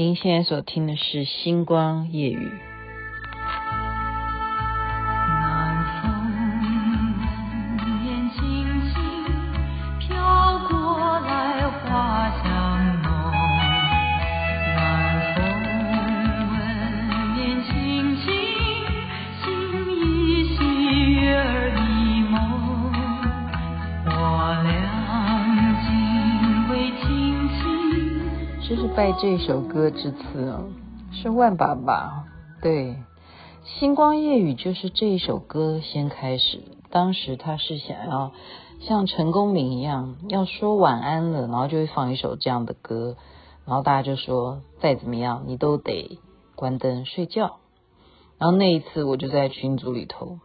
您现在所听的是《星光夜雨》。拜这首歌之赐哦，是万爸爸对，《星光夜语》就是这一首歌先开始。当时他是想要像陈功明一样，要说晚安了，然后就会放一首这样的歌，然后大家就说再怎么样你都得关灯睡觉。然后那一次我就在群组里头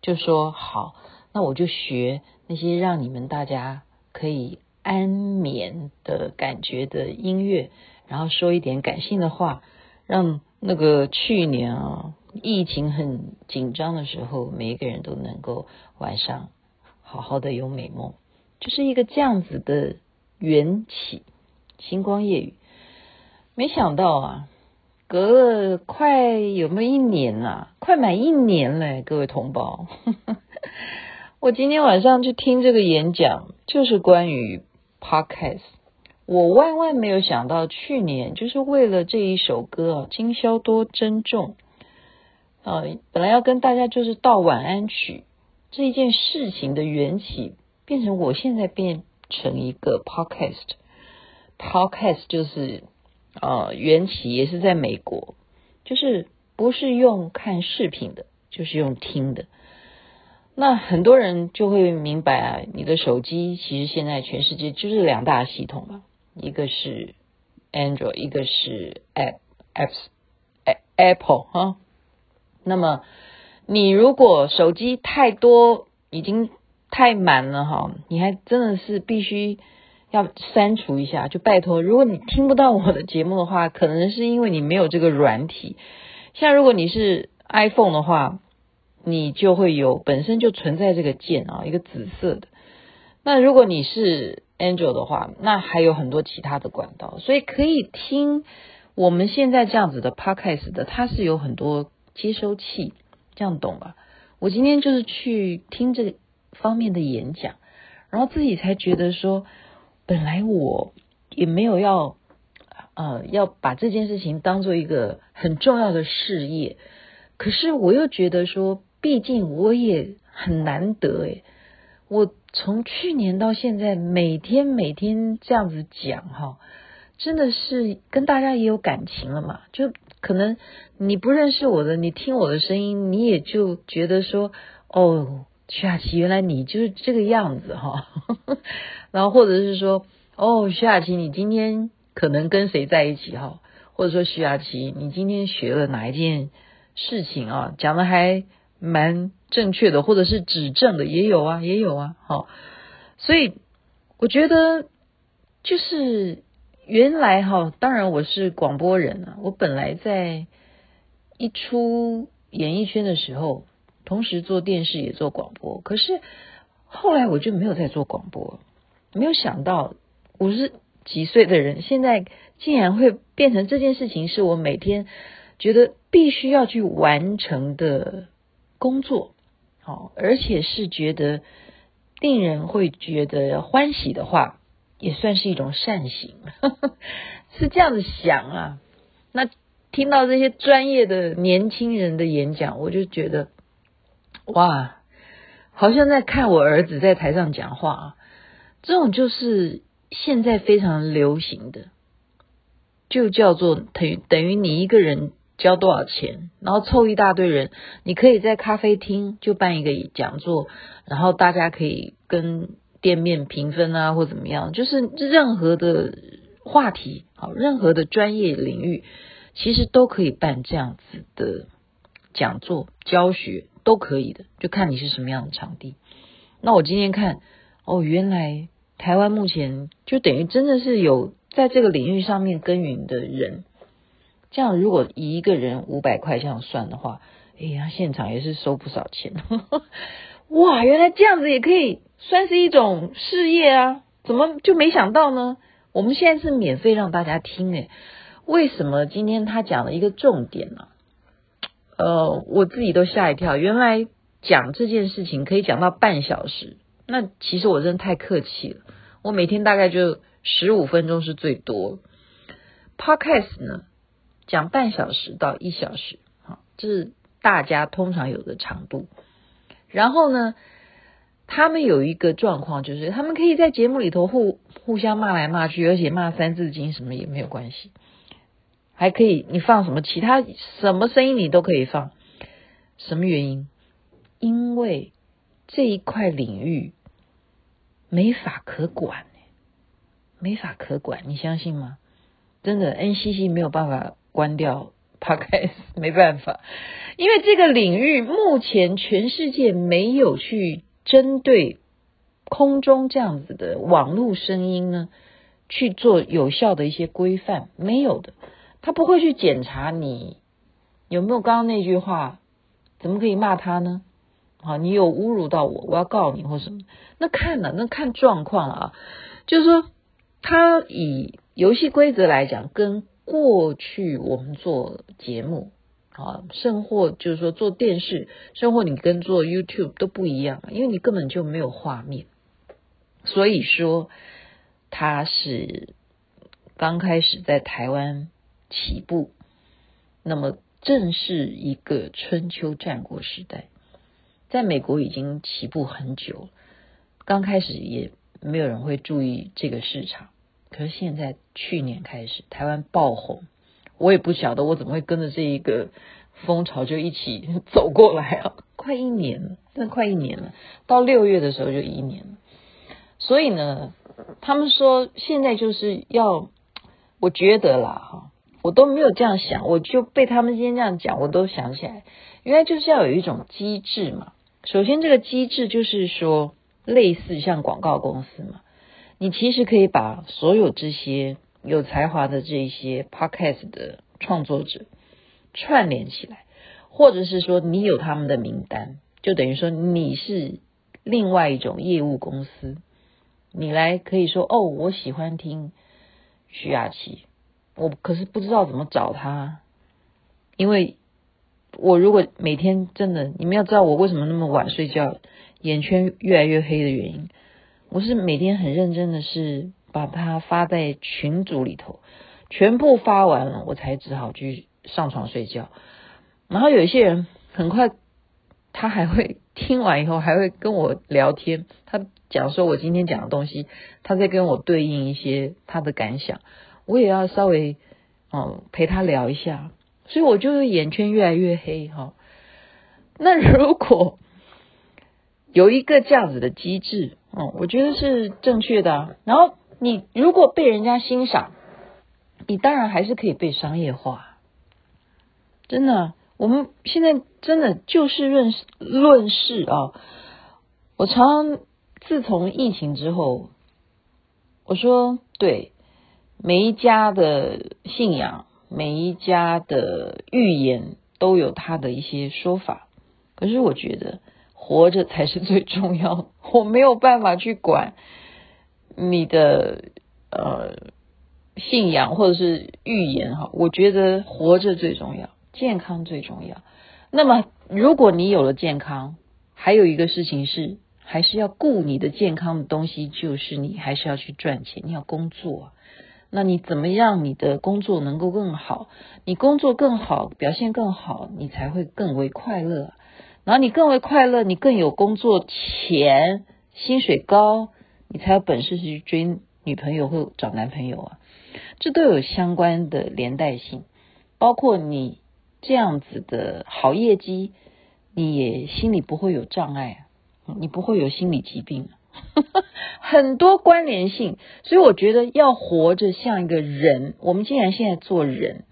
就说好，那我就学那些让你们大家可以。安眠的感觉的音乐，然后说一点感性的话，让那个去年啊疫情很紧张的时候，每一个人都能够晚上好好的有美梦，就是一个这样子的缘起。星光夜语，没想到啊，隔了快有没有一年啊？快满一年了，各位同胞。我今天晚上去听这个演讲，就是关于。Podcast，我万万没有想到，去年就是为了这一首歌啊，今宵多珍重。呃，本来要跟大家就是道晚安曲这一件事情的缘起，变成我现在变成一个 Podcast，Podcast 就是呃缘起也是在美国，就是不是用看视频的，就是用听的。那很多人就会明白啊，你的手机其实现在全世界就是两大系统嘛，一个是 Android，一个是 App Apps Apple 哈。那么你如果手机太多，已经太满了哈，你还真的是必须要删除一下。就拜托，如果你听不到我的节目的话，可能是因为你没有这个软体。像如果你是 iPhone 的话。你就会有本身就存在这个键啊，一个紫色的。那如果你是 Angel 的话，那还有很多其他的管道，所以可以听我们现在这样子的 Podcast 的，它是有很多接收器，这样懂吧？我今天就是去听这方面的演讲，然后自己才觉得说，本来我也没有要呃要把这件事情当做一个很重要的事业，可是我又觉得说。毕竟我也很难得诶，我从去年到现在每天每天这样子讲哈，真的是跟大家也有感情了嘛。就可能你不认识我的，你听我的声音，你也就觉得说哦，徐雅琪原来你就是这个样子哈。然后或者是说哦，徐雅琪你今天可能跟谁在一起哈？或者说徐雅琪你今天学了哪一件事情啊？讲的还。蛮正确的，或者是指正的也有啊，也有啊，好，所以我觉得就是原来哈，当然我是广播人啊，我本来在一出演艺圈的时候，同时做电视也做广播，可是后来我就没有再做广播，没有想到五十几岁的人现在竟然会变成这件事情，是我每天觉得必须要去完成的。工作，好，而且是觉得令人会觉得欢喜的话，也算是一种善行，是这样子想啊。那听到这些专业的年轻人的演讲，我就觉得，哇，好像在看我儿子在台上讲话啊。这种就是现在非常流行的，就叫做等于等于你一个人。交多少钱，然后凑一大堆人，你可以在咖啡厅就办一个讲座，然后大家可以跟店面平分啊，或怎么样，就是任何的话题，好，任何的专业领域，其实都可以办这样子的讲座教学，都可以的，就看你是什么样的场地。那我今天看，哦，原来台湾目前就等于真的是有在这个领域上面耕耘的人。这样，如果一个人五百块这样算的话，哎呀，现场也是收不少钱。哇，原来这样子也可以算是一种事业啊！怎么就没想到呢？我们现在是免费让大家听诶，为什么今天他讲了一个重点呢？呃，我自己都吓一跳，原来讲这件事情可以讲到半小时。那其实我真的太客气了，我每天大概就十五分钟是最多。Podcast 呢，讲半小时到一小时，好，这是大家通常有的长度。然后呢，他们有一个状况，就是他们可以在节目里头互互相骂来骂去，而且骂三字经什么也没有关系。还可以，你放什么其他什么声音你都可以放。什么原因？因为这一块领域没法可管，没法可管，你相信吗？真的，NCC 没有办法关掉怕开没办法，因为这个领域目前全世界没有去针对空中这样子的网络声音呢去做有效的一些规范，没有的。他不会去检查你有没有刚刚那句话，怎么可以骂他呢？好，你有侮辱到我，我要告你或什么？那看了，那看状况啊。就是说，他以游戏规则来讲，跟过去我们做节目啊，甚或就是说做电视，甚或你跟做 YouTube 都不一样，因为你根本就没有画面。所以说，他是刚开始在台湾。起步，那么正是一个春秋战国时代，在美国已经起步很久，刚开始也没有人会注意这个市场，可是现在去年开始台湾爆红，我也不晓得我怎么会跟着这一个风潮就一起走过来啊，快一年了，真的快一年了，到六月的时候就一年了，所以呢，他们说现在就是要，我觉得啦哈。我都没有这样想，我就被他们今天这样讲，我都想起来，原来就是要有一种机制嘛。首先，这个机制就是说，类似像广告公司嘛，你其实可以把所有这些有才华的这些 podcast 的创作者串联起来，或者是说你有他们的名单，就等于说你是另外一种业务公司，你来可以说哦，我喜欢听徐雅琪。我可是不知道怎么找他，因为我如果每天真的，你们要知道我为什么那么晚睡觉，眼圈越来越黑的原因，我是每天很认真的是把它发在群组里头，全部发完了，我才只好去上床睡觉。然后有一些人很快，他还会听完以后还会跟我聊天，他讲说我今天讲的东西，他在跟我对应一些他的感想。我也要稍微哦陪他聊一下，所以我就眼圈越来越黑哈。那如果有一个这样子的机制，哦，我觉得是正确的。然后你如果被人家欣赏，你当然还是可以被商业化。真的，我们现在真的就事论事论事啊。我常常自从疫情之后，我说对。每一家的信仰，每一家的预言都有他的一些说法。可是我觉得活着才是最重要。我没有办法去管你的呃信仰或者是预言哈。我觉得活着最重要，健康最重要。那么如果你有了健康，还有一个事情是还是要顾你的健康的东西，就是你还是要去赚钱，你要工作。那你怎么样？你的工作能够更好，你工作更好，表现更好，你才会更为快乐。然后你更为快乐，你更有工作钱，薪水高，你才有本事去追女朋友或找男朋友啊。这都有相关的连带性，包括你这样子的好业绩，你也心里不会有障碍，你不会有心理疾病。很多关联性，所以我觉得要活着像一个人。我们既然现在做人，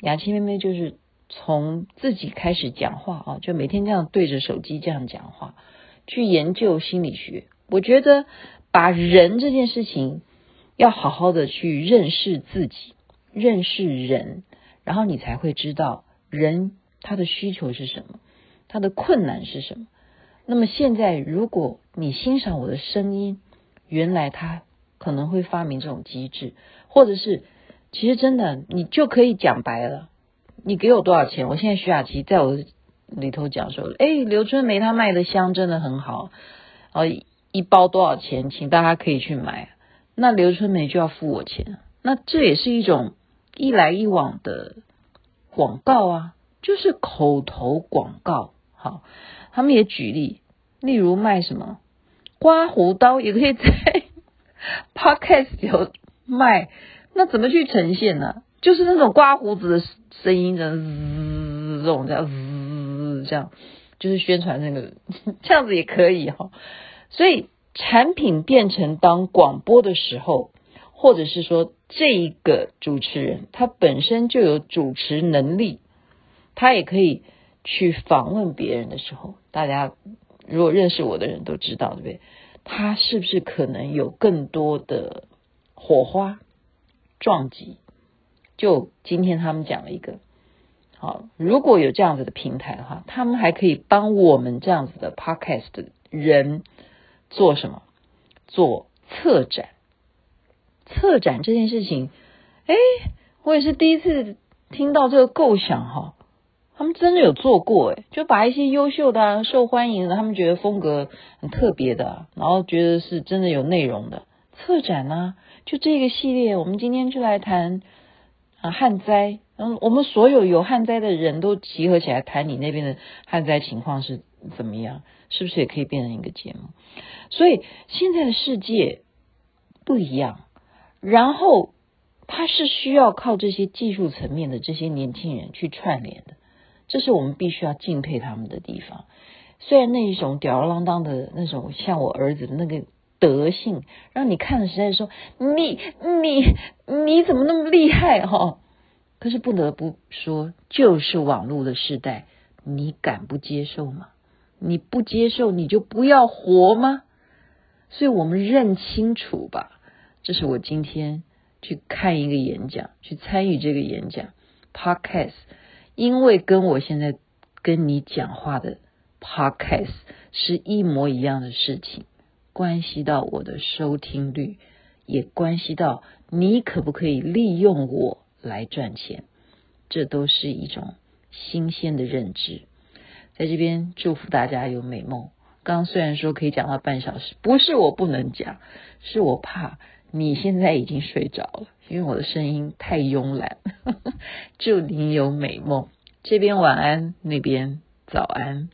雅琪妹妹就是从自己开始讲话啊，就每天这样对着手机这样讲话，去研究心理学。我觉得把人这件事情要好好的去认识自己，认识人，然后你才会知道人他的需求是什么，他的困难是什么。那么现在，如果你欣赏我的声音，原来他可能会发明这种机制，或者是其实真的，你就可以讲白了，你给我多少钱？我现在徐雅琪在我里头讲说，哎，刘春梅她卖的香真的很好，哦，一包多少钱？请大家可以去买，那刘春梅就要付我钱，那这也是一种一来一往的广告啊，就是口头广告。好，他们也举例，例如卖什么刮胡刀，也可以在 Podcast 有卖。那怎么去呈现呢？就是那种刮胡子的声音，这样滋，这种这样滋，这样就是宣传那个，这样子也可以哈。所以产品变成当广播的时候，或者是说这一个主持人他本身就有主持能力，他也可以去访问别人的时候，大家如果认识我的人都知道，对不对？他是不是可能有更多的火花？撞击，就今天他们讲了一个，好，如果有这样子的平台的话，他们还可以帮我们这样子的 podcast 的人做什么？做策展。策展这件事情，哎，我也是第一次听到这个构想哈。他们真的有做过哎，就把一些优秀的、啊、受欢迎的，他们觉得风格很特别的，然后觉得是真的有内容的策展呢、就这个系列，我们今天就来谈啊旱灾。嗯，我们所有有旱灾的人都集合起来谈你那边的旱灾情况是怎么样，是不是也可以变成一个节目？所以现在的世界不一样，然后它是需要靠这些技术层面的这些年轻人去串联的，这是我们必须要敬佩他们的地方。虽然那一种吊儿郎当的那种，像我儿子的那个。德性让你看了实在说你你你怎么那么厉害哈？可是不得不说，就是网络的时代，你敢不接受吗？你不接受你就不要活吗？所以我们认清楚吧。这是我今天去看一个演讲，去参与这个演讲 Podcast，因为跟我现在跟你讲话的 Podcast 是一模一样的事情。关系到我的收听率，也关系到你可不可以利用我来赚钱，这都是一种新鲜的认知。在这边祝福大家有美梦。刚虽然说可以讲到半小时，不是我不能讲，是我怕你现在已经睡着了，因为我的声音太慵懒。祝你有美梦，这边晚安，那边早安。